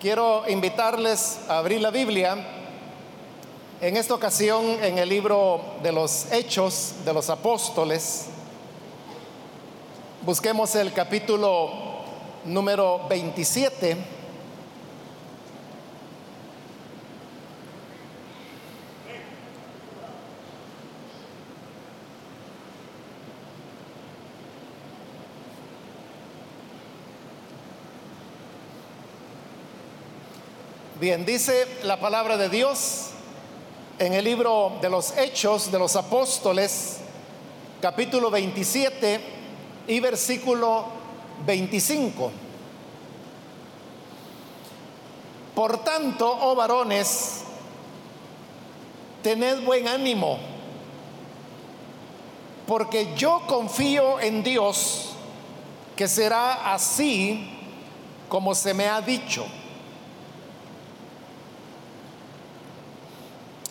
quiero invitarles a abrir la Biblia, en esta ocasión en el libro de los Hechos de los Apóstoles. Busquemos el capítulo número 27. Bien, dice la palabra de Dios en el libro de los Hechos de los Apóstoles, capítulo 27 y versículo 25. Por tanto, oh varones, tened buen ánimo, porque yo confío en Dios que será así como se me ha dicho.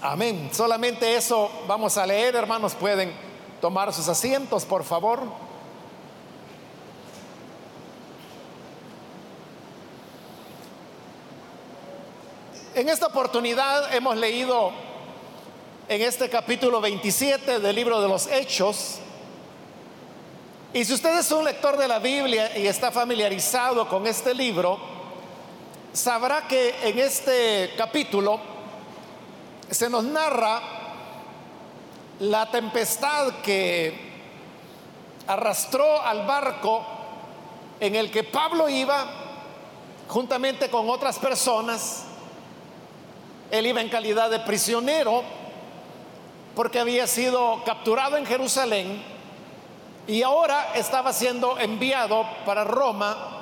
Amén. Solamente eso vamos a leer, hermanos. Pueden tomar sus asientos, por favor. En esta oportunidad hemos leído en este capítulo 27 del libro de los Hechos. Y si usted es un lector de la Biblia y está familiarizado con este libro, sabrá que en este capítulo se nos narra la tempestad que arrastró al barco en el que Pablo iba juntamente con otras personas. Él iba en calidad de prisionero porque había sido capturado en Jerusalén y ahora estaba siendo enviado para Roma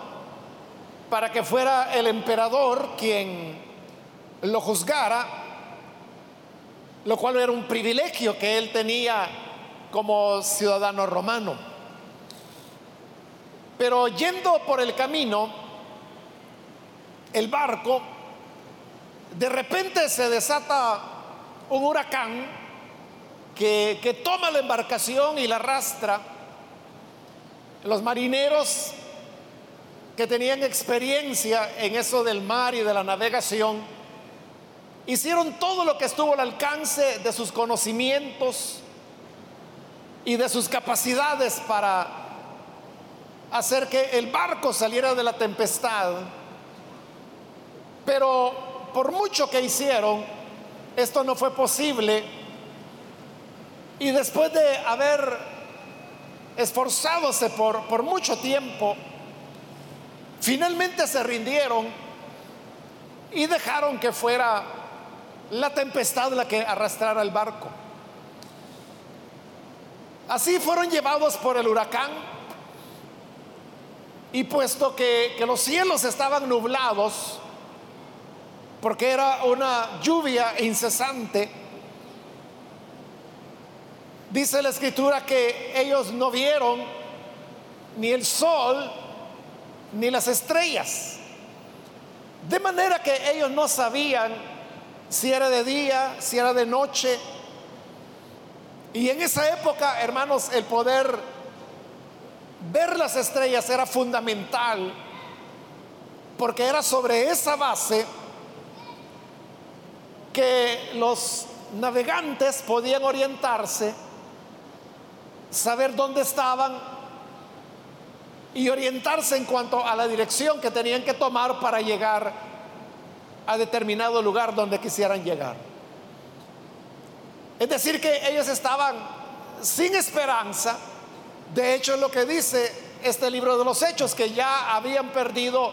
para que fuera el emperador quien lo juzgara lo cual era un privilegio que él tenía como ciudadano romano. Pero yendo por el camino, el barco, de repente se desata un huracán que, que toma la embarcación y la arrastra. Los marineros que tenían experiencia en eso del mar y de la navegación, Hicieron todo lo que estuvo al alcance de sus conocimientos y de sus capacidades para hacer que el barco saliera de la tempestad. Pero por mucho que hicieron, esto no fue posible. Y después de haber esforzadose por, por mucho tiempo, finalmente se rindieron y dejaron que fuera la tempestad la que arrastrara el barco. Así fueron llevados por el huracán y puesto que, que los cielos estaban nublados, porque era una lluvia incesante, dice la escritura que ellos no vieron ni el sol ni las estrellas. De manera que ellos no sabían si era de día, si era de noche. Y en esa época, hermanos, el poder ver las estrellas era fundamental, porque era sobre esa base que los navegantes podían orientarse, saber dónde estaban y orientarse en cuanto a la dirección que tenían que tomar para llegar a determinado lugar donde quisieran llegar. Es decir, que ellos estaban sin esperanza. De hecho, es lo que dice este libro de los hechos, que ya habían perdido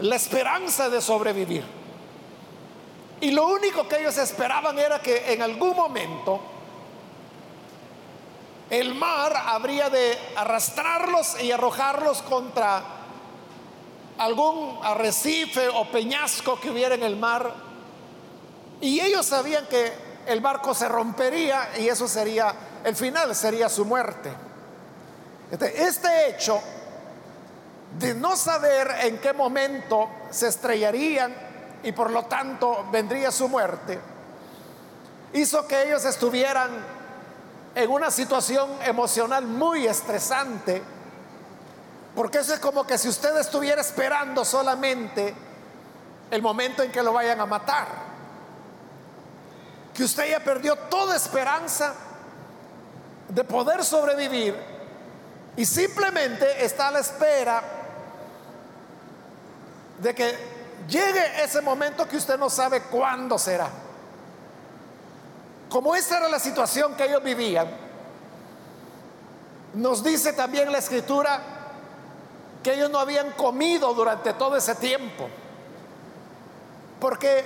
la esperanza de sobrevivir. Y lo único que ellos esperaban era que en algún momento el mar habría de arrastrarlos y arrojarlos contra algún arrecife o peñasco que hubiera en el mar. Y ellos sabían que el barco se rompería y eso sería el final, sería su muerte. Este, este hecho de no saber en qué momento se estrellarían y por lo tanto vendría su muerte, hizo que ellos estuvieran en una situación emocional muy estresante porque eso es como que si usted estuviera esperando solamente el momento en que lo vayan a matar. Que usted ya perdió toda esperanza de poder sobrevivir y simplemente está a la espera de que llegue ese momento que usted no sabe cuándo será. Como esa era la situación que ellos vivían, nos dice también la escritura que ellos no habían comido durante todo ese tiempo. Porque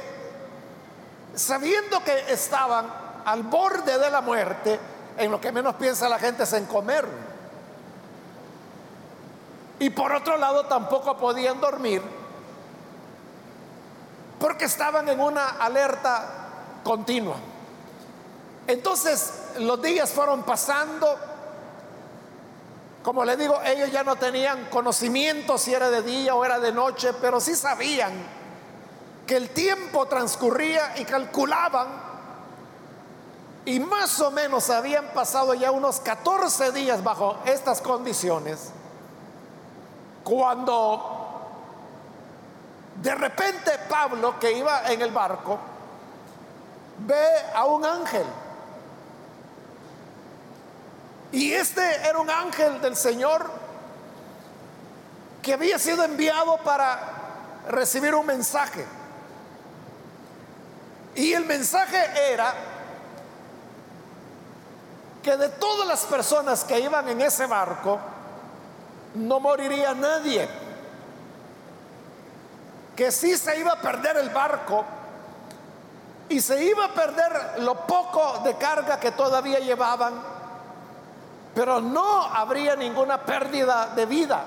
sabiendo que estaban al borde de la muerte, en lo que menos piensa la gente es en comer. Y por otro lado tampoco podían dormir porque estaban en una alerta continua. Entonces los días fueron pasando. Como le digo, ellos ya no tenían conocimiento si era de día o era de noche, pero sí sabían que el tiempo transcurría y calculaban. Y más o menos habían pasado ya unos 14 días bajo estas condiciones cuando de repente Pablo que iba en el barco ve a un ángel y este era un ángel del Señor que había sido enviado para recibir un mensaje y el mensaje era que de todas las personas que iban en ese barco, no moriría nadie. Que sí se iba a perder el barco y se iba a perder lo poco de carga que todavía llevaban, pero no habría ninguna pérdida de vida.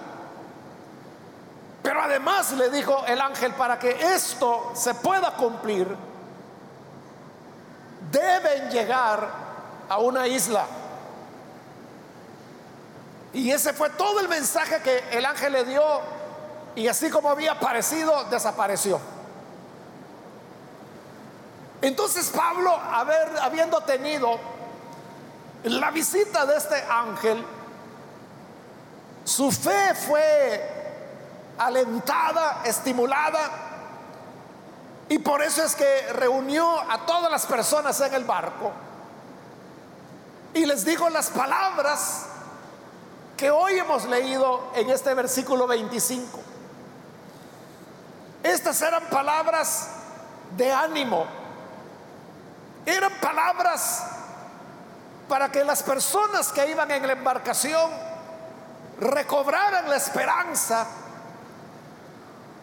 Pero además le dijo el ángel, para que esto se pueda cumplir, deben llegar a una isla. Y ese fue todo el mensaje que el ángel le dio. Y así como había aparecido, desapareció. Entonces Pablo, haber, habiendo tenido la visita de este ángel, su fe fue alentada, estimulada y por eso es que reunió a todas las personas en el barco y les dijo las palabras que hoy hemos leído en este versículo 25. Estas eran palabras de ánimo, eran palabras para que las personas que iban en la embarcación recobraran la esperanza,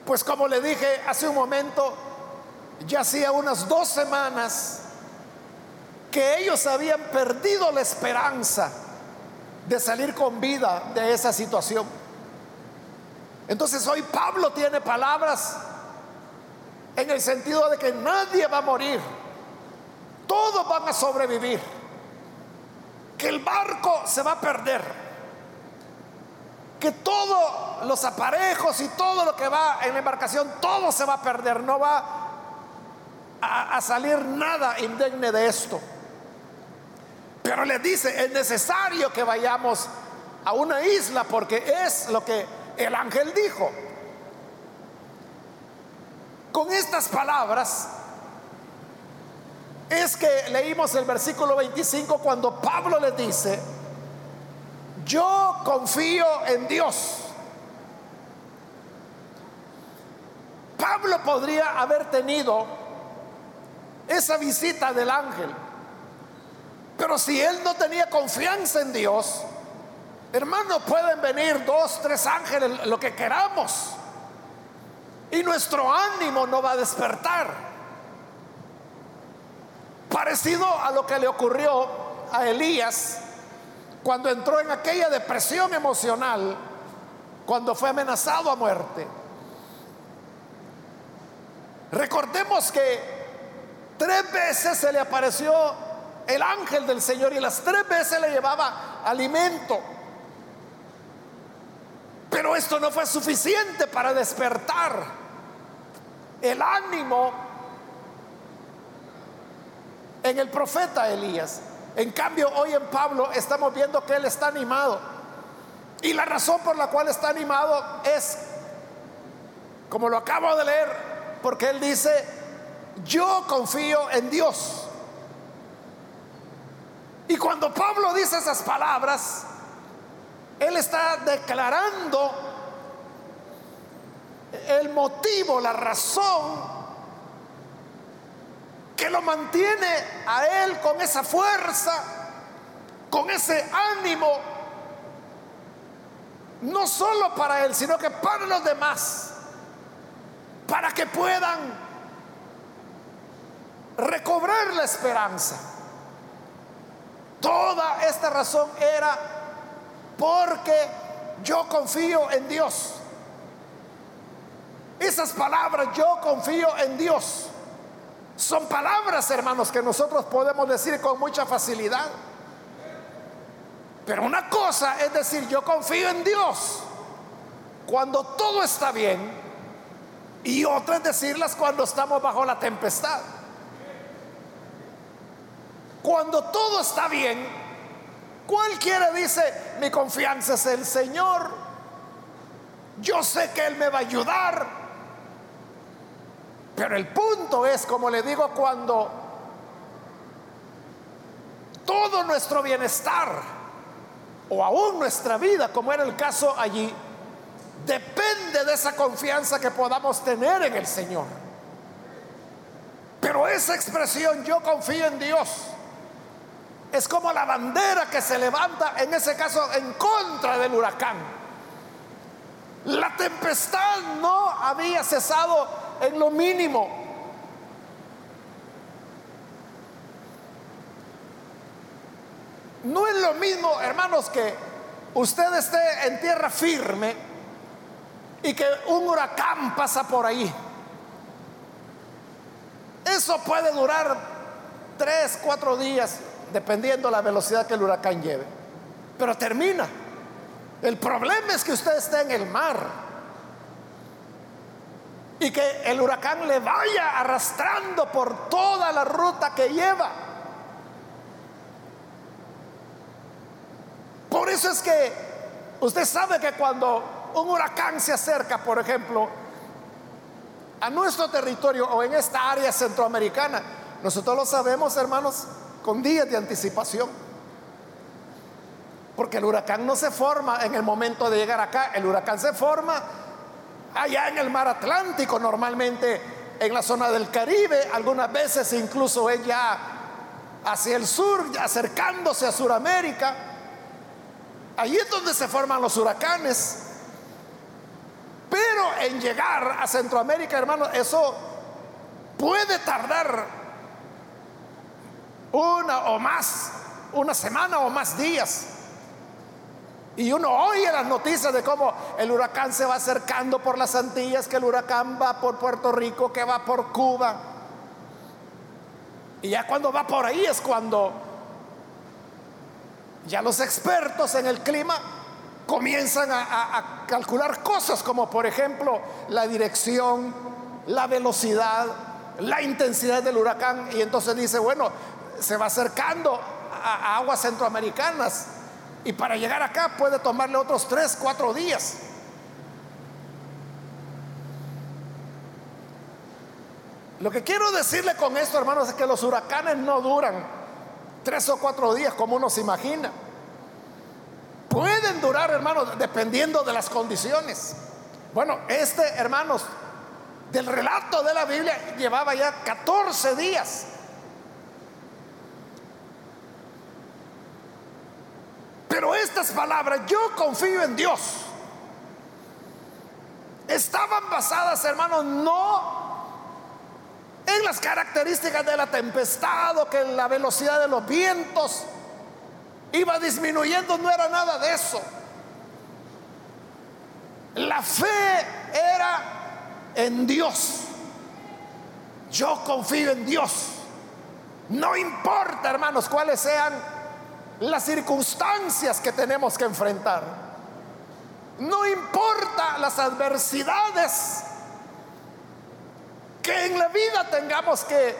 pues como le dije hace un momento, ya hacía unas dos semanas que ellos habían perdido la esperanza de salir con vida de esa situación. Entonces hoy Pablo tiene palabras en el sentido de que nadie va a morir, todos van a sobrevivir, que el barco se va a perder, que todos los aparejos y todo lo que va en la embarcación, todo se va a perder, no va a, salir nada indigne de esto. Pero le dice, es necesario que vayamos a una isla porque es lo que el ángel dijo. Con estas palabras es que leímos el versículo 25 cuando Pablo le dice, yo confío en Dios. Pablo podría haber tenido esa visita del ángel. Pero si él no tenía confianza en Dios, hermano, pueden venir dos, tres ángeles, lo que queramos. Y nuestro ánimo no va a despertar. Parecido a lo que le ocurrió a Elías cuando entró en aquella depresión emocional, cuando fue amenazado a muerte. Recordemos que Tres veces se le apareció el ángel del Señor y las tres veces le llevaba alimento. Pero esto no fue suficiente para despertar el ánimo en el profeta Elías. En cambio, hoy en Pablo estamos viendo que él está animado. Y la razón por la cual está animado es, como lo acabo de leer, Porque él dice, yo confío en Dios. Y cuando Pablo dice esas palabras, él está declarando el motivo, la razón que lo mantiene a él con esa fuerza, con ese ánimo, no solo para él, sino que para los demás, para que puedan recobrar la esperanza. Toda esta razón era porque yo confío en Dios. Esas palabras, yo confío en Dios, son palabras, hermanos, que nosotros podemos decir con mucha facilidad. Pero una cosa es decir, yo confío en Dios cuando todo está bien y otra es decirlas cuando estamos bajo la tempestad. Cuando todo está bien, cualquiera dice, mi confianza es el Señor, yo sé que Él me va a ayudar. Pero el punto es, como le digo, cuando todo nuestro bienestar o aún nuestra vida, como era el caso allí, depende de esa confianza que podamos tener en el Señor. Pero esa expresión, yo confío en Dios, es como la bandera que se levanta, en ese caso, en contra del huracán. La tempestad no había cesado en lo mínimo. No es lo mismo, hermanos, que usted esté en tierra firme y que un huracán pasa por ahí. Eso puede durar tres, cuatro días, dependiendo la velocidad que el huracán lleve. Pero termina. El problema es que usted esté en el mar y que el huracán le vaya arrastrando por toda la ruta que lleva. Por eso es que usted sabe que cuando un huracán se acerca, por ejemplo, a nuestro territorio o en esta área centroamericana, nosotros lo sabemos, hermanos, con días de anticipación. Porque el huracán no se forma en el momento de llegar acá, el huracán se forma allá en el mar Atlántico, normalmente en la zona del Caribe, algunas veces incluso ella hacia el sur, acercándose a Sudamérica. Allí es donde se forman los huracanes. Pero en llegar a Centroamérica, hermano, eso puede tardar una o más, una semana o más días. Y uno oye las noticias de cómo el huracán se va acercando por las Antillas, que el huracán va por Puerto Rico, que va por Cuba. Y ya cuando va por ahí es cuando ya los expertos en el clima comienzan a, calcular cosas como por ejemplo la dirección, la velocidad, la intensidad del huracán. Y entonces dice, bueno, se va acercando a, aguas centroamericanas y para llegar acá puede tomarle otros tres, cuatro días. Lo que quiero decirle con esto, hermanos, es que los huracanes no duran tres o cuatro días como uno se imagina. Pueden durar, hermanos, dependiendo de las condiciones. Bueno, este, hermanos, del relato de la Biblia llevaba ya 14 días. Pero estas palabras, yo confío en Dios, estaban basadas, hermanos, no en las características de la tempestad o que la velocidad de los vientos iba disminuyendo, no era nada de eso. La fe era en Dios. Yo confío en Dios. No importa, hermanos, cuáles sean las circunstancias que tenemos que enfrentar. No importa las adversidades que en la vida tengamos que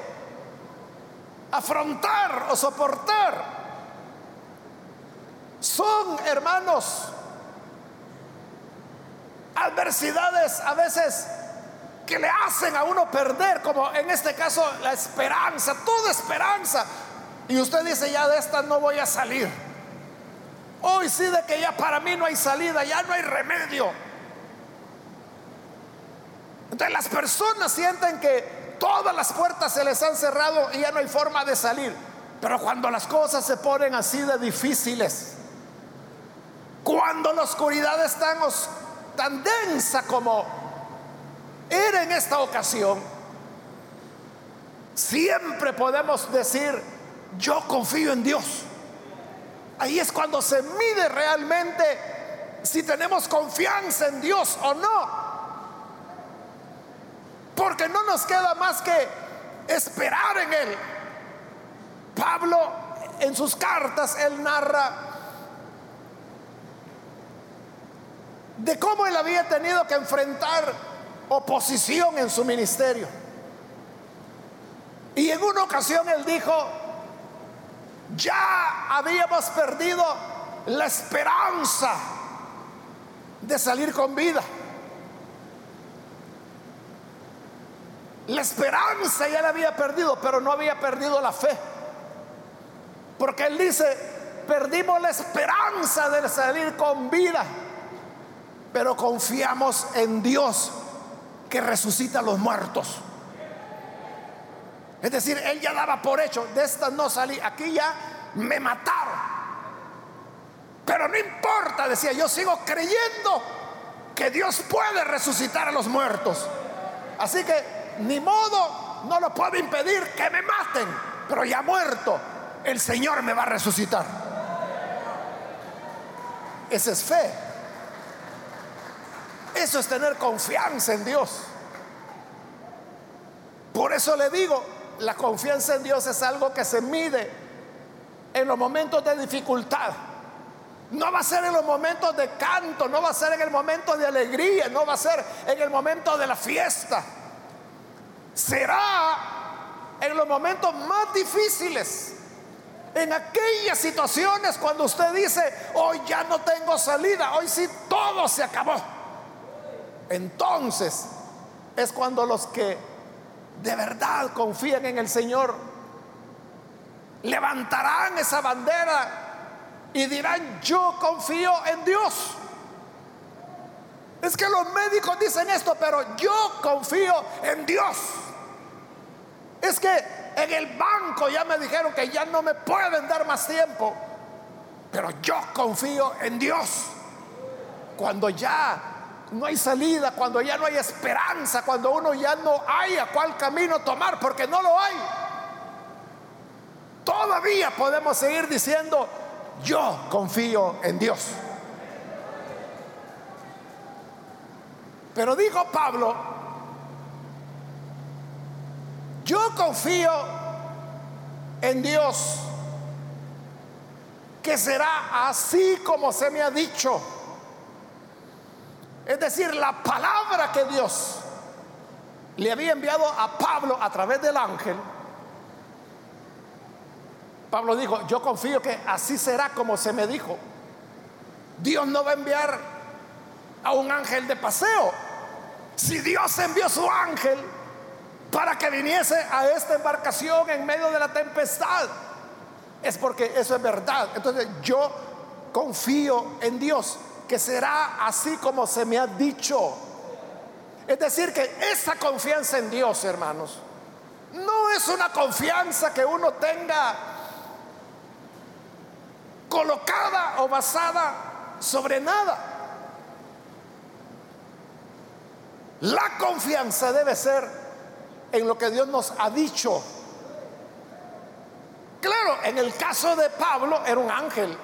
afrontar o soportar. Son, hermanos, adversidades a veces que le hacen a uno perder, como en este caso la esperanza, toda esperanza. Y usted dice, ya de esta no voy a salir. Hoy sí de que ya para mí no hay salida, ya no hay remedio. Entonces las personas sienten que todas las puertas se les han cerrado y ya no hay forma de salir. Pero cuando las cosas se ponen así de difíciles, cuando la oscuridad es tan, tan densa como era en esta ocasión, siempre podemos decir, yo confío en Dios. Ahí es cuando se mide realmente si tenemos confianza en Dios o no. Porque no nos queda más que esperar en Él. Pablo en sus cartas, él narra de cómo él había tenido que enfrentar oposición en su ministerio. Y en una ocasión él dijo, ya habíamos perdido la esperanza de salir con vida. La esperanza ya la había perdido, pero no había perdido la fe. Porque él dice, perdimos la esperanza de salir con vida, pero confiamos en Dios que resucita a los muertos. Es decir, él ya daba por hecho, de esta no salí, aquí ya me mataron. Pero no importa, decía, yo sigo creyendo que Dios puede resucitar a los muertos. Así que ni modo, no lo puedo impedir que me maten, pero ya muerto, el Señor me va a resucitar. Esa es fe. Eso es tener confianza en Dios. Por eso le digo, la confianza en Dios es algo que se mide en los momentos de dificultad. No va a ser en los momentos de canto, no va a ser en el momento de alegría, no va a ser en el momento de la fiesta. Será en los momentos más difíciles. En aquellas situaciones cuando usted dice, hoy ya no tengo salida, hoy sí todo se acabó. Entonces es cuando los que de verdad confían en el Señor levantarán esa bandera y dirán, yo confío en Dios. Es que los médicos dicen esto, pero yo confío en Dios. Es que en el banco ya me dijeron que ya no me pueden dar más tiempo. Pero yo confío en Dios. Cuando ya no hay salida, cuando ya no hay esperanza, cuando uno ya no haya cuál camino tomar, porque no lo hay. Todavía podemos seguir diciendo, yo confío en Dios. Pero dijo Pablo, yo confío en Dios, que será así como se me ha dicho. Es decir, la palabra que Dios le había enviado a Pablo a través del ángel. Pablo dijo, yo confío que así será como se me dijo. Dios no va a enviar a un ángel de paseo. Si Dios envió su ángel, para que viniese a esta embarcación en medio de la tempestad. Es porque eso es verdad. Entonces yo confío en Dios, que será así como se me ha dicho. Es decir, que esa confianza en Dios, hermanos, no es una confianza que uno tenga colocada o basada sobre nada. La confianza debe ser en lo que Dios nos ha dicho. Claro, en el caso de Pablo era un ángel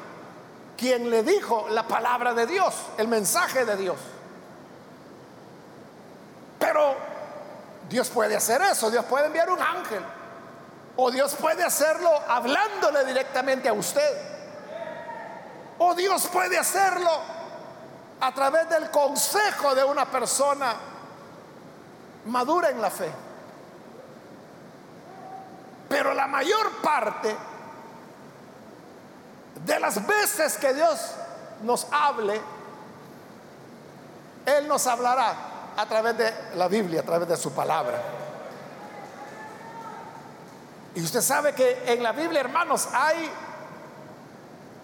quien le dijo la palabra de Dios, el mensaje de Dios. Pero Dios puede hacer eso, Dios puede enviar un ángel. O Dios puede hacerlo hablándole directamente a usted. O Dios puede hacerlo a través del consejo de una persona madura en la fe. Pero la mayor parte de las veces que Dios nos hable, Él nos hablará a través de la Biblia, a través de su palabra. Y usted sabe que en la Biblia, hermanos, hay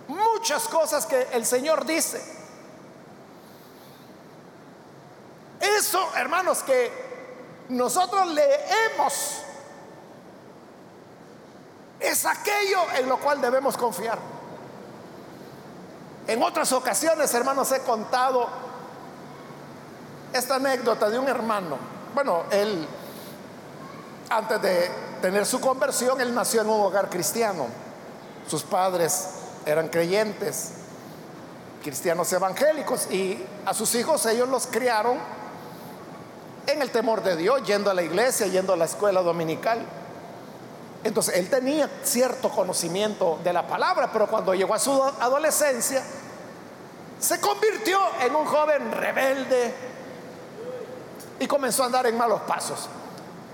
muchas cosas que el Señor dice. Eso, hermanos, que nosotros leemos, es aquello en lo cual debemos confiar. En otras ocasiones, hermanos, he contado esta anécdota de un hermano. Bueno, él, antes de tener su conversión, él nació en un hogar cristiano. Sus padres eran creyentes, cristianos evangélicos, y a sus hijos ellos los criaron en el temor de Dios, yendo a la iglesia, yendo a la escuela dominical. Entonces él tenía cierto conocimiento de la palabra, pero cuando llegó a su adolescencia, se convirtió en un joven rebelde y comenzó a andar en malos pasos.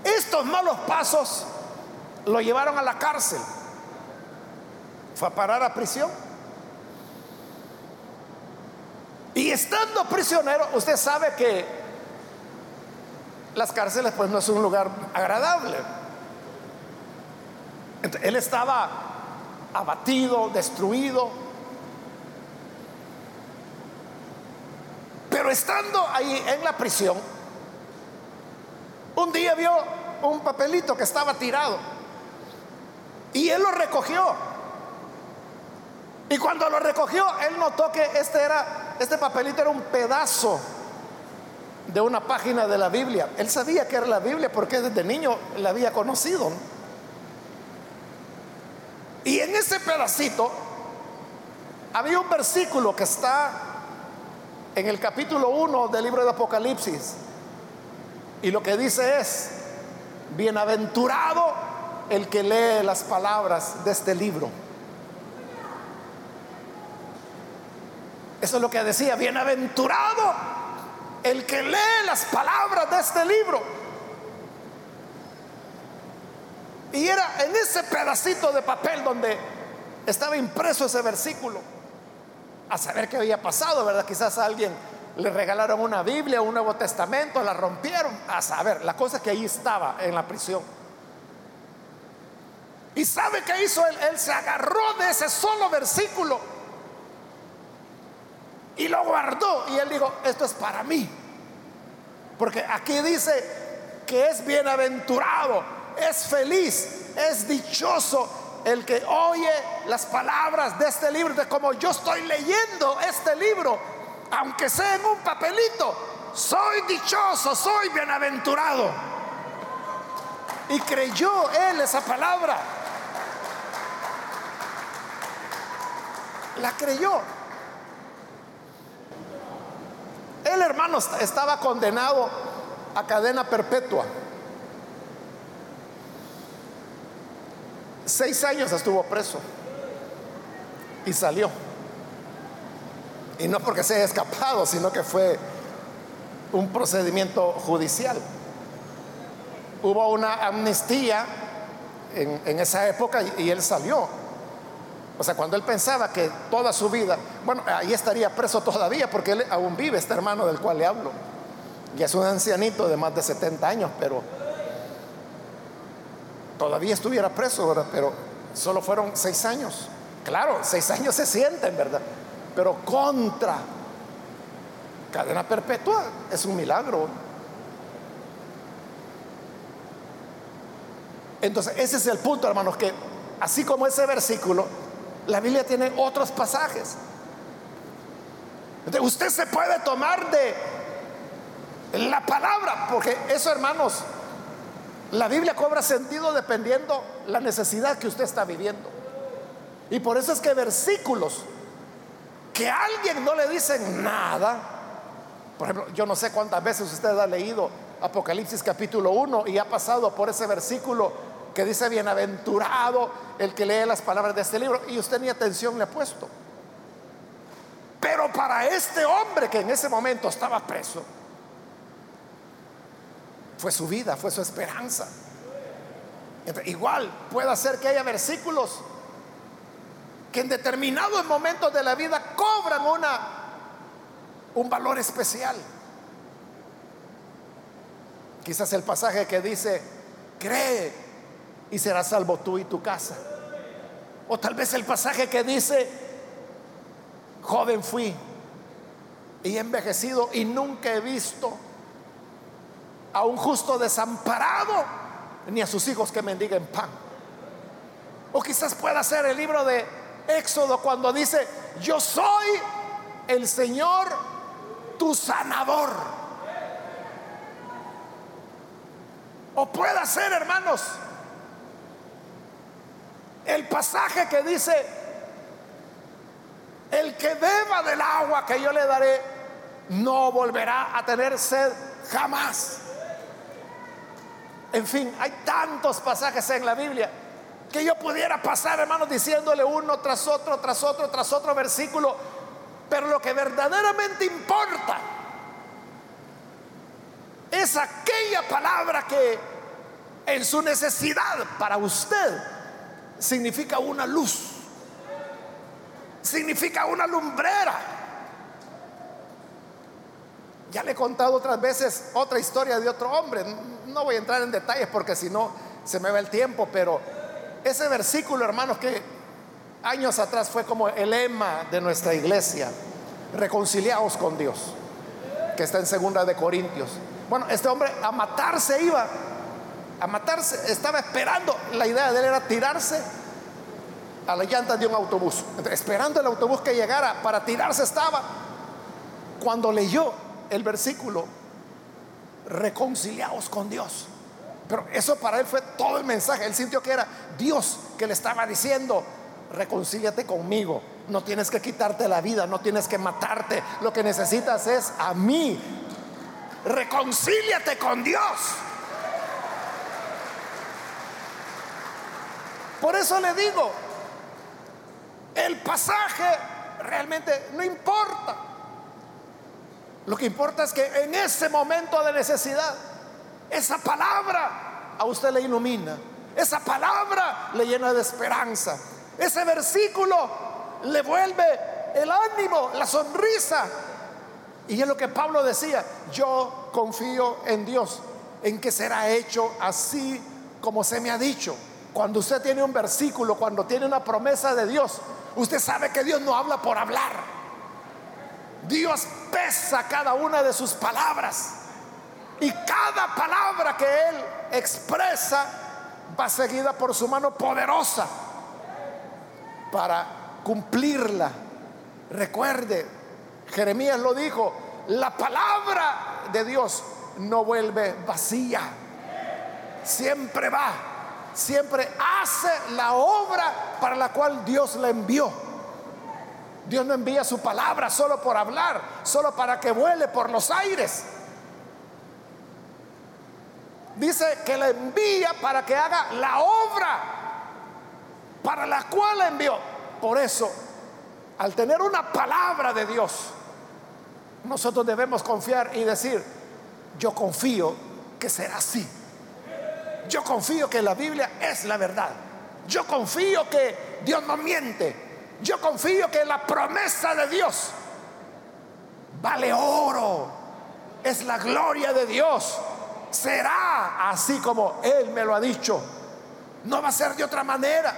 Estos malos pasos lo llevaron a la cárcel. Fue a parar a prisión. Y estando prisionero, usted sabe que las cárceles pues no es un lugar agradable. Él estaba abatido, destruido. Pero estando ahí en la prisión, un día vio un papelito que estaba tirado y él lo recogió. Y cuando lo recogió, él notó que este era este papelito era un pedazo de una página de la Biblia. Él sabía que era la Biblia porque desde niño la había conocido. Y en ese pedacito había un versículo que está en el capítulo 1 del libro de Apocalipsis. Y lo que dice es, bienaventurado el que lee las palabras de este libro. Eso es lo que decía, bienaventurado el que lee las palabras de este libro. Y era en ese pedacito de papel donde estaba impreso ese versículo. A saber qué había pasado, ¿verdad? Quizás a alguien le regalaron una Biblia, un Nuevo Testamento, la rompieron. A saber, la cosa que ahí estaba en la prisión. ¿Y sabe qué hizo él? Él se agarró de ese solo versículo y lo guardó. Y él dijo, esto es para mí. Porque aquí dice que es bienaventurado, es feliz, es dichoso el que oye las palabras de este libro, de como yo estoy leyendo este libro, aunque sea en un papelito, soy dichoso, soy bienaventurado. Y creyó él esa palabra. La creyó. El hermano estaba condenado a cadena perpetua. Seis años estuvo preso y salió. Y no porque se haya escapado, sino que fue un procedimiento judicial. Hubo una amnistía en, esa época y él salió. O sea, cuando él pensaba que toda su vida, bueno, ahí estaría preso todavía porque él aún vive, este hermano del cual le hablo. Y es un ancianito de más de 70 años, pero todavía estuviera preso, ¿verdad? Pero solo fueron seis años. Claro, seis años se sienten, ¿verdad? Pero contra cadena perpetua es un milagro. Entonces, ese es el punto, hermanos, que así como ese versículo, la Biblia tiene otros pasajes. Usted se puede tomar de la palabra, porque eso, hermanos, la Biblia cobra sentido dependiendo la necesidad que usted está viviendo. Y por eso es que versículos que a alguien no le dicen nada, por ejemplo, yo no sé cuántas veces usted ha leído Apocalipsis capítulo 1 y ha pasado por ese versículo que dice bienaventurado el que lee las palabras de este libro. Y usted ni atención le ha puesto. Pero para este hombre que en ese momento estaba preso, fue su vida, fue su esperanza. igual puede ser que haya versículos que en determinados momentos de la vida cobran una, un valor especial. Quizás el pasaje que dice, cree y serás salvo tú y tu casa. O tal vez el pasaje que dice, joven fui y he envejecido y nunca he visto a un justo desamparado ni a sus hijos que mendiguen pan. O quizás pueda ser el libro de Éxodo cuando dice, yo soy el Señor tu sanador. O pueda ser, hermanos, el pasaje que dice, el que beba del agua que yo le daré, no volverá a tener sed jamás. En fin, hay tantos pasajes en la Biblia que yo pudiera pasar, hermanos, diciéndole uno tras otro, tras otro, tras otro versículo. Pero lo que verdaderamente importa es aquella palabra que en su necesidad para usted significa una luz, significa una lumbrera. Ya le he contado otras veces otra historia de otro hombre. No voy a entrar en detalles porque si no se me va el tiempo, pero ese versículo, hermanos, que años atrás fue como el lema de nuestra iglesia, reconciliados con Dios, que está en segunda de Corintios. Bueno, este hombre a matarse iba, a matarse, estaba esperando, la idea de él era tirarse a la llanta de un autobús, esperando el autobús que llegara para tirarse estaba. Cuando leyó el versículo, reconciliados con Dios. Pero eso para él fue todo el mensaje. Él sintió que era Dios que le estaba diciendo, reconcíliate conmigo. No tienes que quitarte la vida, no tienes que matarte. Lo que necesitas es a mí. Reconcíliate con Dios. Por eso le digo, el pasaje realmente no importa. Lo que importa es que en ese momento de necesidad, esa palabra a usted le ilumina. Esa palabra le llena de esperanza. Ese versículo le vuelve el ánimo, la sonrisa. Y es lo que Pablo decía, yo confío en Dios, en que será hecho así como se me ha dicho. Cuando usted tiene un versículo, cuando tiene una promesa de Dios, usted sabe que Dios no habla por hablar. Dios pesa cada una de sus palabras. Y cada palabra que Él expresa va seguida por su mano poderosa para cumplirla. Recuerde, Jeremías lo dijo, la palabra de Dios no vuelve vacía. Siempre va, siempre hace la obra para la cual Dios la envió. Dios no envía su palabra solo por hablar, solo para que vuele por los aires. Dice que la envía para que haga la obra para la cual la envió. Por eso, al tener una palabra de Dios, nosotros debemos confiar y decir, yo confío que será así. Yo confío que la Biblia es la verdad. Yo confío que Dios no miente. Yo confío que la promesa de Dios vale oro. Es la gloria de Dios. Será así como Él me lo ha dicho. No va a ser de otra manera.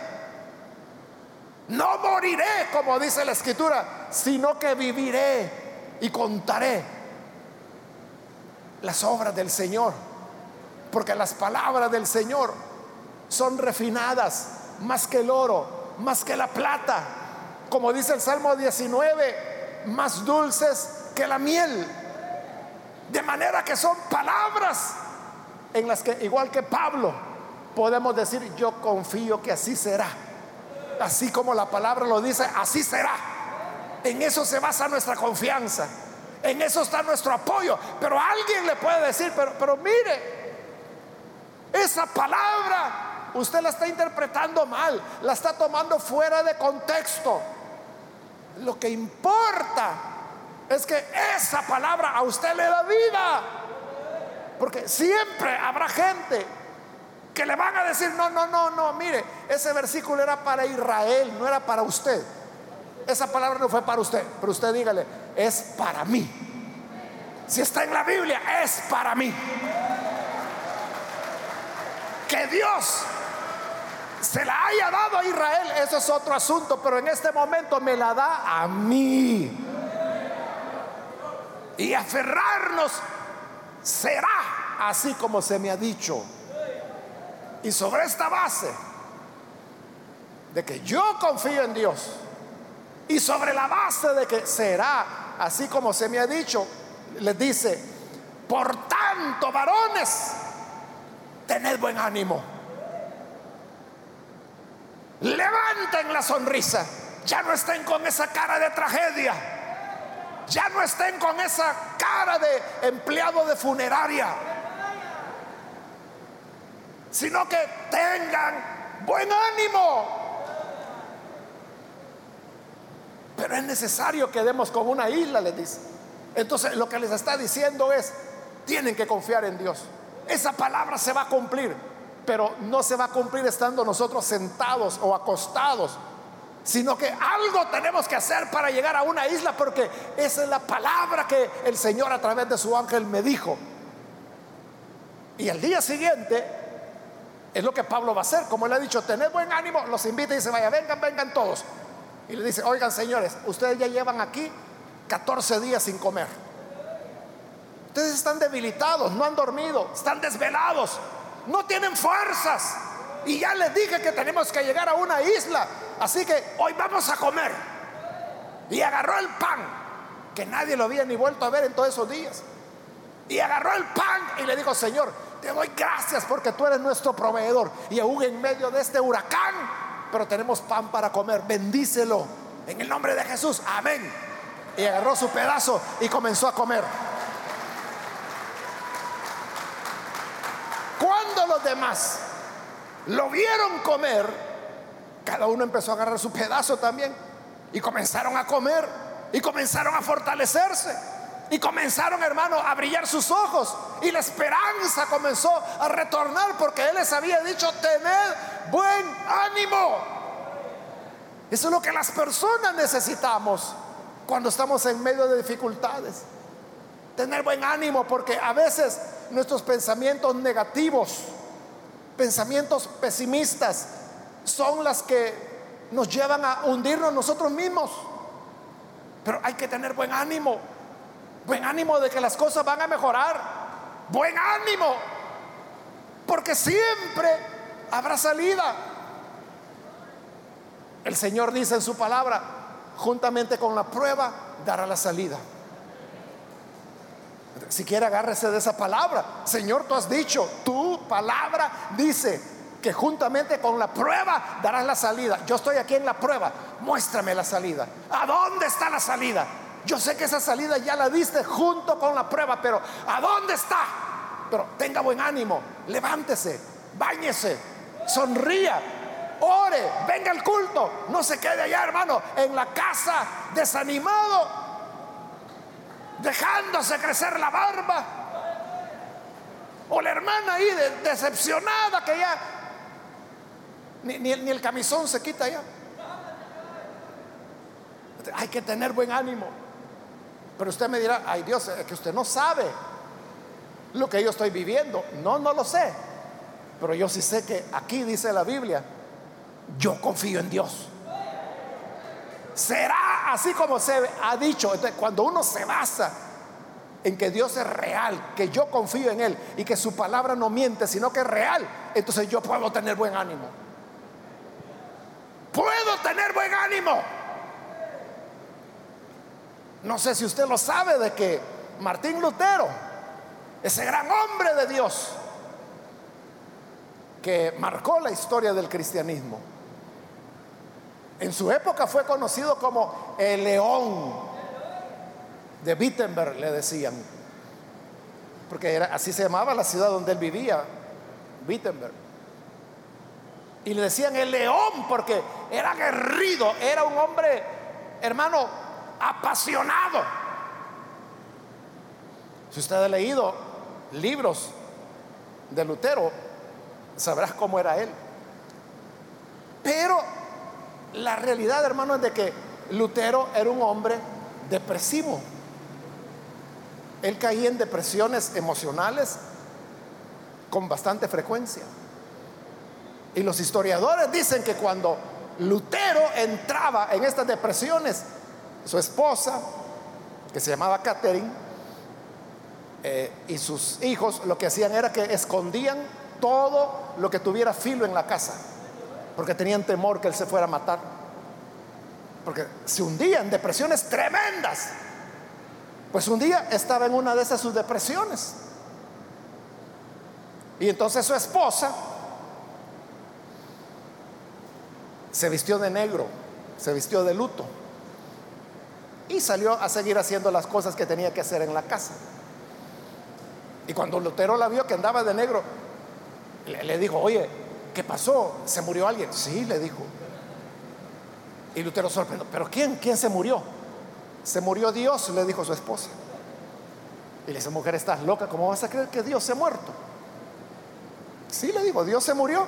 No moriré, como dice la escritura, sino que viviré y contaré las obras del Señor. Porque las palabras del Señor son refinadas más que el oro, más que la plata como dice el Salmo 19, más dulces que la miel. De manera que son palabras en las que, igual que Pablo, podemos decir, yo confío que así será. Así como la palabra lo dice, así será. En eso se basa nuestra confianza. En eso está nuestro apoyo. Pero alguien le puede decir, pero, mire, esa palabra usted la está interpretando mal, la está tomando fuera de contexto. Lo que importa es que esa palabra a usted le da vida. Porque siempre habrá gente que le van a decir, no, no, no, no, mire, ese versículo era para Israel, no era para usted. Esa palabra no fue para usted, pero usted dígale, es para mí. Si está en la Biblia, es para mí. Que Dios se la haya dado a Israel, eso es otro asunto, pero en este momento me la da a mí. Y aferrarnos será así como se me ha dicho. Y sobre esta base de que yo confío en Dios y sobre la base de que será así como se me ha dicho, les dice, por tanto, varones, tened buen ánimo. Levanten la sonrisa. Ya no estén con esa cara de tragedia. Ya no estén con esa cara de empleado de funeraria. Sino que tengan buen ánimo. Pero es necesario que demos con una isla, les dice. Entonces lo que les está diciendo es, tienen que confiar en Dios. Esa palabra se va a cumplir, pero no se va a cumplir estando nosotros sentados o acostados, sino que algo tenemos que hacer para llegar a una isla, porque esa es la palabra que el Señor a través de su ángel me dijo. Y el día siguiente es lo que Pablo va a hacer, como él ha dicho, tened buen ánimo, los invita y dice, vaya, vengan, vengan todos. Y le dice, oigan señores, ustedes ya llevan aquí 14 días sin comer. Ustedes están debilitados, no han dormido, están desvelados, no tienen fuerzas. Y ya les dije que tenemos que llegar a una isla. Así que hoy vamos a comer. Y agarró el pan, que nadie lo había ni vuelto a ver en todos esos días. Y agarró el pan y le dijo, Señor, te doy gracias porque tú eres nuestro proveedor. Y aún en medio de este huracán, pero tenemos pan para comer. Bendícelo en el nombre de Jesús. Amén. Y agarró su pedazo y comenzó a comer. Cuando los demás lo vieron comer, cada uno empezó a agarrar su pedazo también. Y comenzaron a comer. Y comenzaron a fortalecerse. Y comenzaron, hermano, a brillar sus ojos. Y la esperanza comenzó a retornar porque Él les había dicho, tened buen ánimo. Eso es lo que las personas necesitamos cuando estamos en medio de dificultades. Tener buen ánimo porque a veces nuestros pensamientos negativos, pensamientos pesimistas, son las que nos llevan a hundirnos nosotros mismos. Pero hay que tener buen ánimo, buen ánimo de que las cosas van a mejorar, buen ánimo, porque siempre habrá salida. El Señor dice en su palabra, juntamente con la prueba, dará la salida. Si quiere, agárrese de esa palabra. Señor, tú has dicho, tu palabra dice que juntamente con la prueba darás la salida. Yo estoy aquí en la prueba, muéstrame la salida. ¿A dónde está la salida? Yo sé que esa salida ya la diste junto con la prueba, pero ¿a dónde está? Pero tenga buen ánimo, levántese, báñese, sonría, ore, venga al culto, no se quede allá, hermano, en la casa desanimado, dejándose crecer la barba. O la hermana ahí decepcionada que ya ni, ni, el camisón se quita ya. Hay que tener buen ánimo. Pero usted me dirá, ay Dios, es que usted no sabe lo que yo estoy viviendo. No, no lo sé. Pero yo sí sé que aquí dice la Biblia yo confío en Dios. Será así como se ha dicho. cuando uno se basa en que Dios es real, que yo confío en Él y que su palabra no miente, sino que es real, entonces yo puedo tener buen ánimo. Puedo tener buen ánimo. No sé si usted lo sabe de que Martín Lutero, ese gran hombre de Dios, que marcó la historia del cristianismo, en su época fue conocido como el león de Wittenberg, le decían. Porque era, así se llamaba la ciudad donde él vivía, Wittenberg. Y le decían el león porque era aguerrido, era un hombre, hermano, apasionado. Si usted ha leído libros de Lutero, sabrás cómo era él. Pero la realidad, hermano, es de que Lutero era un hombre depresivo. Él caía en depresiones emocionales con bastante frecuencia. Y los historiadores dicen que cuando Lutero entraba en estas depresiones, su esposa, que se llamaba Catherine, eh, y sus hijos lo que hacían era que escondían todo lo que tuviera filo en la casa, porque tenían temor que él se fuera a matar, porque se hundían en depresiones tremendas. Pues un día estaba en una de esas sus depresiones. Y entonces su esposa se vistió de negro, se vistió de luto y salió a seguir haciendo las cosas que tenía que hacer en la casa. Y cuando Lutero la vio que andaba de negro, le, dijo, oye, ¿qué pasó? ¿Se murió alguien? Sí, le dijo. Y Lutero sorprendió, ¿pero quién? ¿Quién se murió? Se murió Dios, le dijo su esposa. Y le dice, mujer, estás loca, ¿cómo vas a creer que Dios se ha muerto? Sí, le digo, Dios se murió.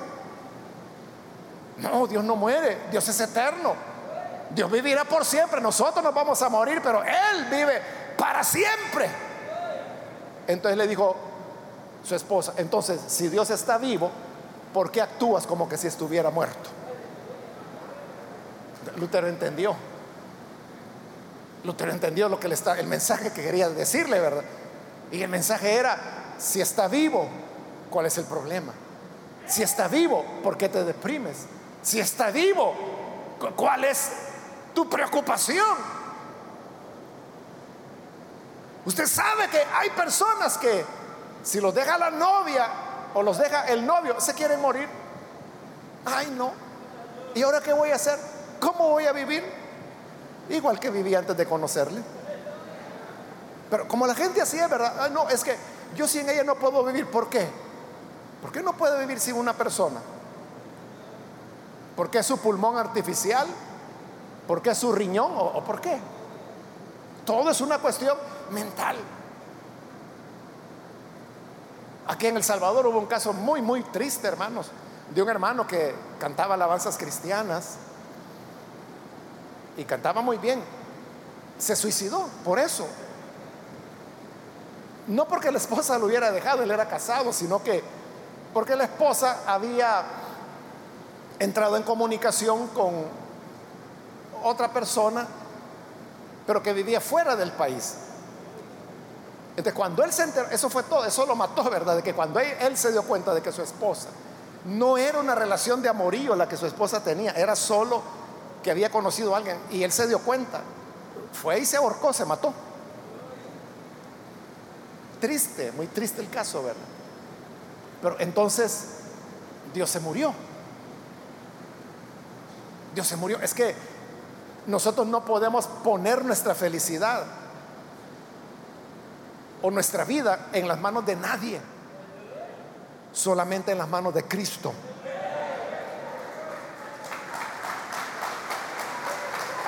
No, Dios no muere, Dios es eterno. Dios vivirá por siempre, nosotros nos vamos a morir, pero Él vive para siempre. Entonces le dijo su esposa, entonces si Dios está vivo, ¿por qué actúas como que si estuviera muerto? Lutero entendió. Lutero entendió lo que le está, el mensaje que quería decirle, ¿verdad? Y el mensaje era, si está vivo, ¿cuál es el problema? Si está vivo, ¿por qué te deprimes? Si está vivo, ¿cuál es tu preocupación? Usted sabe que hay personas que si los deja la novia o los deja el novio, se quieren morir. Ay, no. ¿Y ahora qué voy a hacer? ¿Cómo voy a vivir? Igual que viví antes de conocerle. Pero como la gente así es, ¿verdad? no, es que yo sin ella no puedo vivir. ¿Por qué? ¿Por qué no puede vivir sin una persona? ¿Por qué es su pulmón artificial? ¿Por qué es su riñón? ¿O, o por qué? Todo es una cuestión mental. Aquí en El Salvador hubo un caso muy, muy triste, hermanos, de un hermano que cantaba alabanzas cristianas y cantaba muy bien. Se suicidó por eso. No porque la esposa lo hubiera dejado, él era casado, sino que porque la esposa había entrado en comunicación con otra persona, pero que vivía fuera del país. Entonces, cuando él se enteró, eso fue todo, eso lo mató, ¿verdad? De que cuando él, se dio cuenta de que su esposa no era una relación de amorío la que su esposa tenía, era solo que había conocido a alguien y él se dio cuenta, fue y se ahorcó, se mató. Triste, muy triste el caso, ¿verdad? Pero entonces Dios se murió. Dios se murió. Es que nosotros no podemos poner nuestra felicidad o nuestra vida en las manos de nadie, solamente en las manos de Cristo.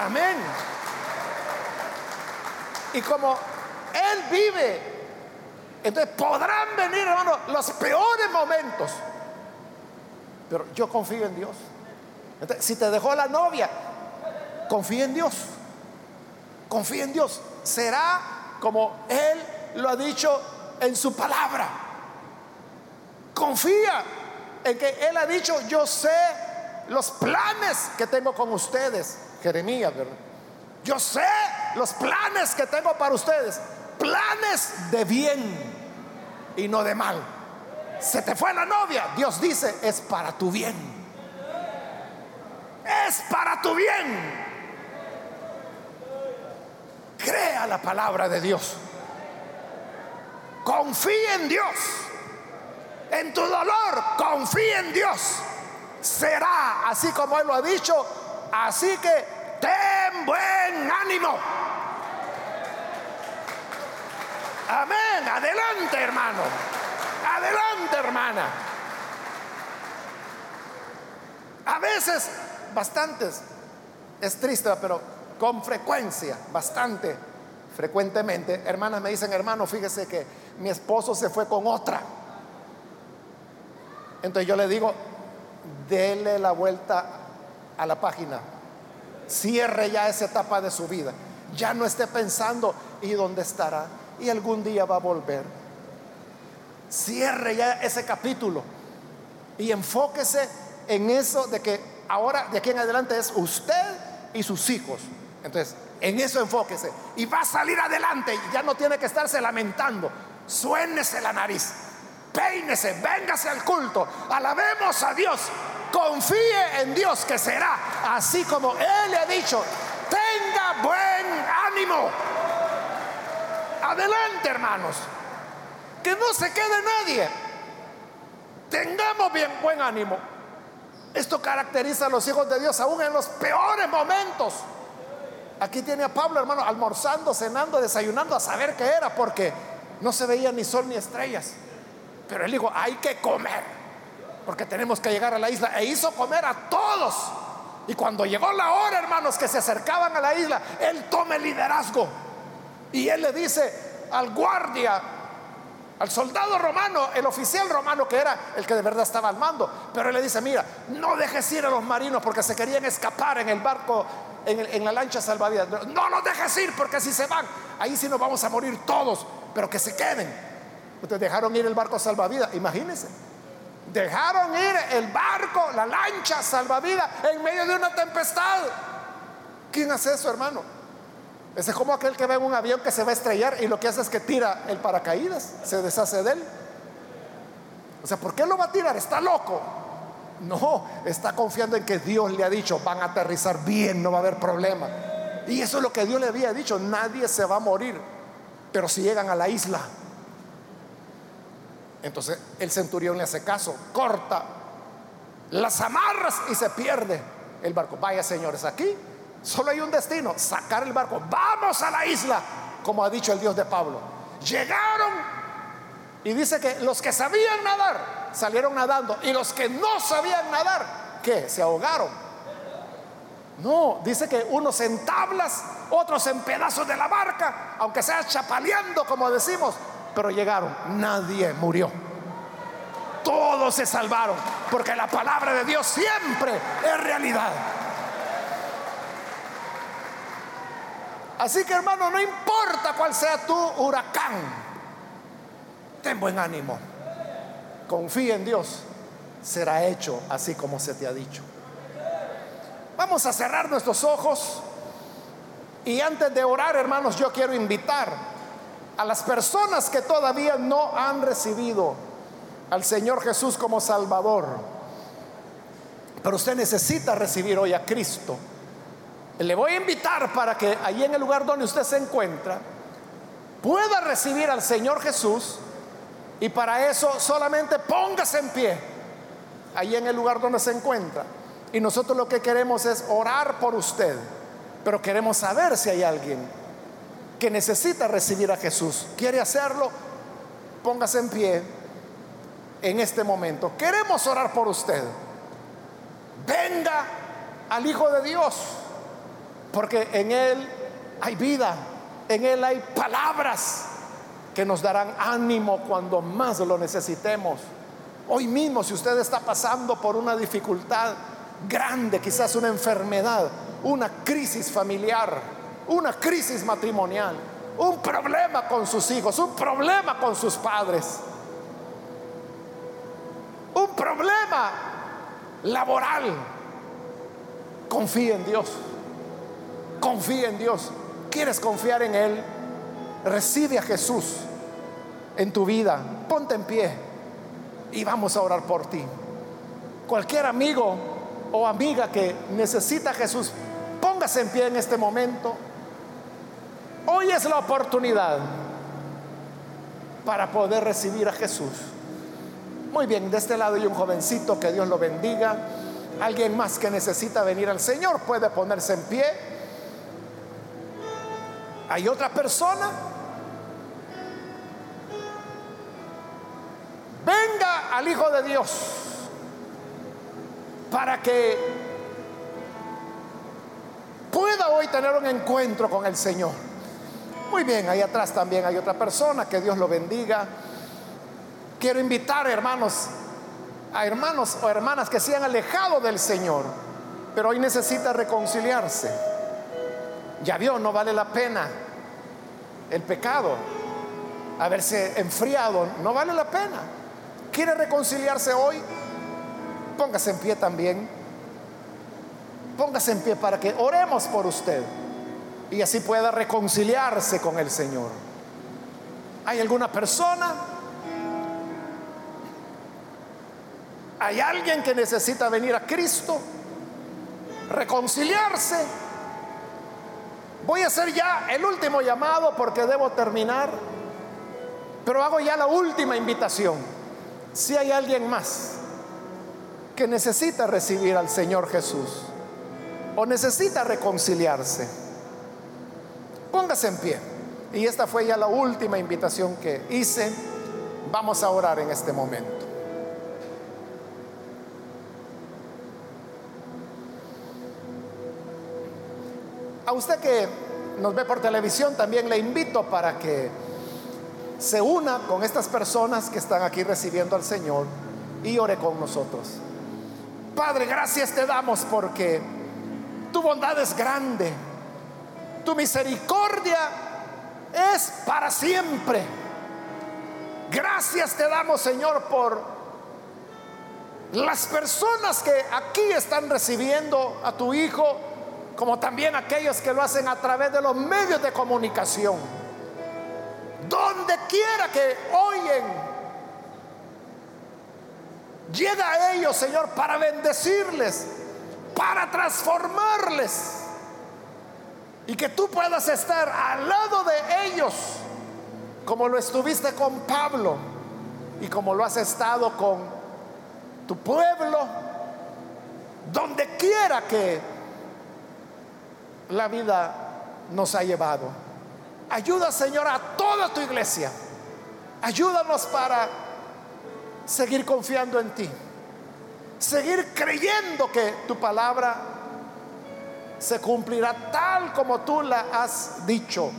Amén. Y como Él vive, entonces podrán venir, hermano, los peores momentos. Pero yo confío en Dios. si te dejó la novia, confía en Dios. Confía en Dios. Será como Él lo ha dicho en su palabra. Confía en que Él ha dicho, yo sé los planes que tengo con ustedes. Jeremías. Yo sé los planes que tengo para ustedes. Planes de bien y no de mal. Se te fue la novia. Dios dice, es para tu bien. Es para tu bien. Crea la palabra de Dios. Confía en Dios. En tu dolor, confía en Dios. Será así como Él lo ha dicho. Así que ten buen ánimo. Amén. Adelante, hermano. Adelante, hermana. A veces, bastantes, es triste, pero con frecuencia, bastante frecuentemente, hermanas me dicen, hermano, fíjese que mi esposo se fue con otra. Entonces yo le digo, dele la vuelta a la página, cierre ya esa etapa de su vida, ya no esté pensando, ¿y dónde estará? Y algún día va a volver. Cierre ya ese capítulo y enfóquese en eso de que ahora de aquí en adelante es usted y sus hijos. Entonces, en eso enfóquese. Y va a salir adelante ya no tiene que estarse lamentando. Suénese la nariz, peínese, véngase al culto, alabemos a Dios, confíe en Dios que será así como Él le ha dicho. Tenga buen ánimo. Adelante, hermanos. Que no se quede nadie. Tengamos bien buen ánimo. Esto caracteriza a los hijos de Dios aún en los peores momentos. Aquí tiene a Pablo, hermano, almorzando, cenando, desayunando, a saber qué era, porque no se veía ni sol ni estrellas. Pero él dijo, hay que comer, porque tenemos que llegar a la isla. E hizo comer a todos. Y cuando llegó la hora, hermanos, que se acercaban a la isla, él toma el liderazgo. Y él le dice al guardia, al soldado romano, el oficial romano que era el que de verdad estaba al mando. Pero él le dice, mira, no dejes ir a los marinos porque se querían escapar en el barco, en, la lancha salvavidas. No los dejes ir porque si se van, ahí sí nos vamos a morir todos, pero que se queden. Ustedes dejaron ir el barco salvavidas, imagínense. Dejaron ir el barco, la lancha salvavidas en medio de una tempestad. ¿Quién hace eso, hermano? Ese es como aquel que ve un avión que se va a estrellar y lo que hace es que tira el paracaídas, se deshace de él. O sea, ¿por qué lo va a tirar? Está loco. No, está confiando en que Dios le ha dicho, van a aterrizar bien, no va a haber problema. Y eso es lo que Dios le había dicho, nadie se va a morir, pero si llegan a la isla. Entonces el centurión le hace caso, corta las amarras y se pierde el barco. Vaya señores, aquí Solo hay un destino, sacar el barco. Vamos a la isla, como ha dicho el Dios de Pablo. Llegaron y dice que los que sabían nadar salieron nadando y los que no sabían nadar, ¿qué? Se ahogaron. No, dice que unos en tablas, otros en pedazos de la barca, aunque sea chapaleando como decimos, pero llegaron, nadie murió. Todos se salvaron, porque la palabra de Dios siempre es realidad. Así que hermano, no importa cuál sea tu huracán, ten buen ánimo, confía en Dios, será hecho así como se te ha dicho. Vamos a cerrar nuestros ojos y antes de orar, hermanos, yo quiero invitar a las personas que todavía no han recibido al Señor Jesús como Salvador, pero usted necesita recibir hoy a Cristo le voy a invitar para que allí en el lugar donde usted se encuentra pueda recibir al Señor Jesús y para eso solamente póngase en pie allí en el lugar donde se encuentra. Y nosotros lo que queremos es orar por usted, pero queremos saber si hay alguien que necesita recibir a Jesús. ¿Quiere hacerlo? Póngase en pie en este momento. Queremos orar por usted. Venga al Hijo de Dios porque en Él hay vida, en Él hay palabras que nos darán ánimo cuando más lo necesitemos. Hoy mismo, si usted está pasando por una dificultad grande, quizás una enfermedad, una crisis familiar, una crisis matrimonial, un problema con sus hijos, un problema con sus padres, un problema laboral, confíe en Dios. Confía en Dios. ¿Quieres confiar en Él? Recibe a Jesús en tu vida. Ponte en pie y vamos a orar por ti. Cualquier amigo o amiga que necesita a Jesús, póngase en pie en este momento. Hoy es la oportunidad para poder recibir a Jesús. Muy bien, de este lado hay un jovencito, que Dios lo bendiga. Alguien más que necesita venir al Señor puede ponerse en pie. Hay otra persona. Venga al Hijo de Dios para que pueda hoy tener un encuentro con el Señor. Muy bien, ahí atrás también hay otra persona, que Dios lo bendiga. Quiero invitar, hermanos, a hermanos o hermanas que se han alejado del Señor, pero hoy necesita reconciliarse. Ya vio, no vale la pena el pecado, haberse enfriado, no vale la pena. ¿Quiere reconciliarse hoy? Póngase en pie también. Póngase en pie para que oremos por usted y así pueda reconciliarse con el Señor. ¿Hay alguna persona? ¿Hay alguien que necesita venir a Cristo? Reconciliarse. Voy a hacer ya el último llamado porque debo terminar, pero hago ya la última invitación. Si hay alguien más que necesita recibir al Señor Jesús o necesita reconciliarse, póngase en pie. Y esta fue ya la última invitación que hice. Vamos a orar en este momento. A usted que nos ve por televisión, también le invito para que se una con estas personas que están aquí recibiendo al Señor y ore con nosotros. Padre, gracias te damos porque tu bondad es grande, tu misericordia es para siempre. Gracias te damos, Señor, por las personas que aquí están recibiendo a tu Hijo como también aquellos que lo hacen a través de los medios de comunicación. Donde quiera que oyen, llega a ellos, Señor, para bendecirles, para transformarles. Y que tú puedas estar al lado de ellos, como lo estuviste con Pablo y como lo has estado con tu pueblo, donde quiera que la vida nos ha llevado. Ayuda, Señor, a toda tu iglesia. Ayúdanos para seguir confiando en ti. Seguir creyendo que tu palabra se cumplirá tal como tú la has dicho.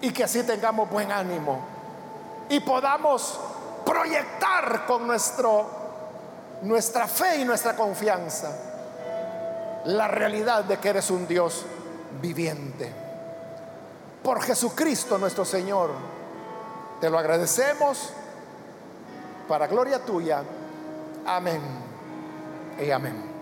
Y que así tengamos buen ánimo y podamos proyectar con nuestro nuestra fe y nuestra confianza la realidad de que eres un Dios viviente. Por Jesucristo nuestro Señor, te lo agradecemos para gloria tuya. Amén y amén.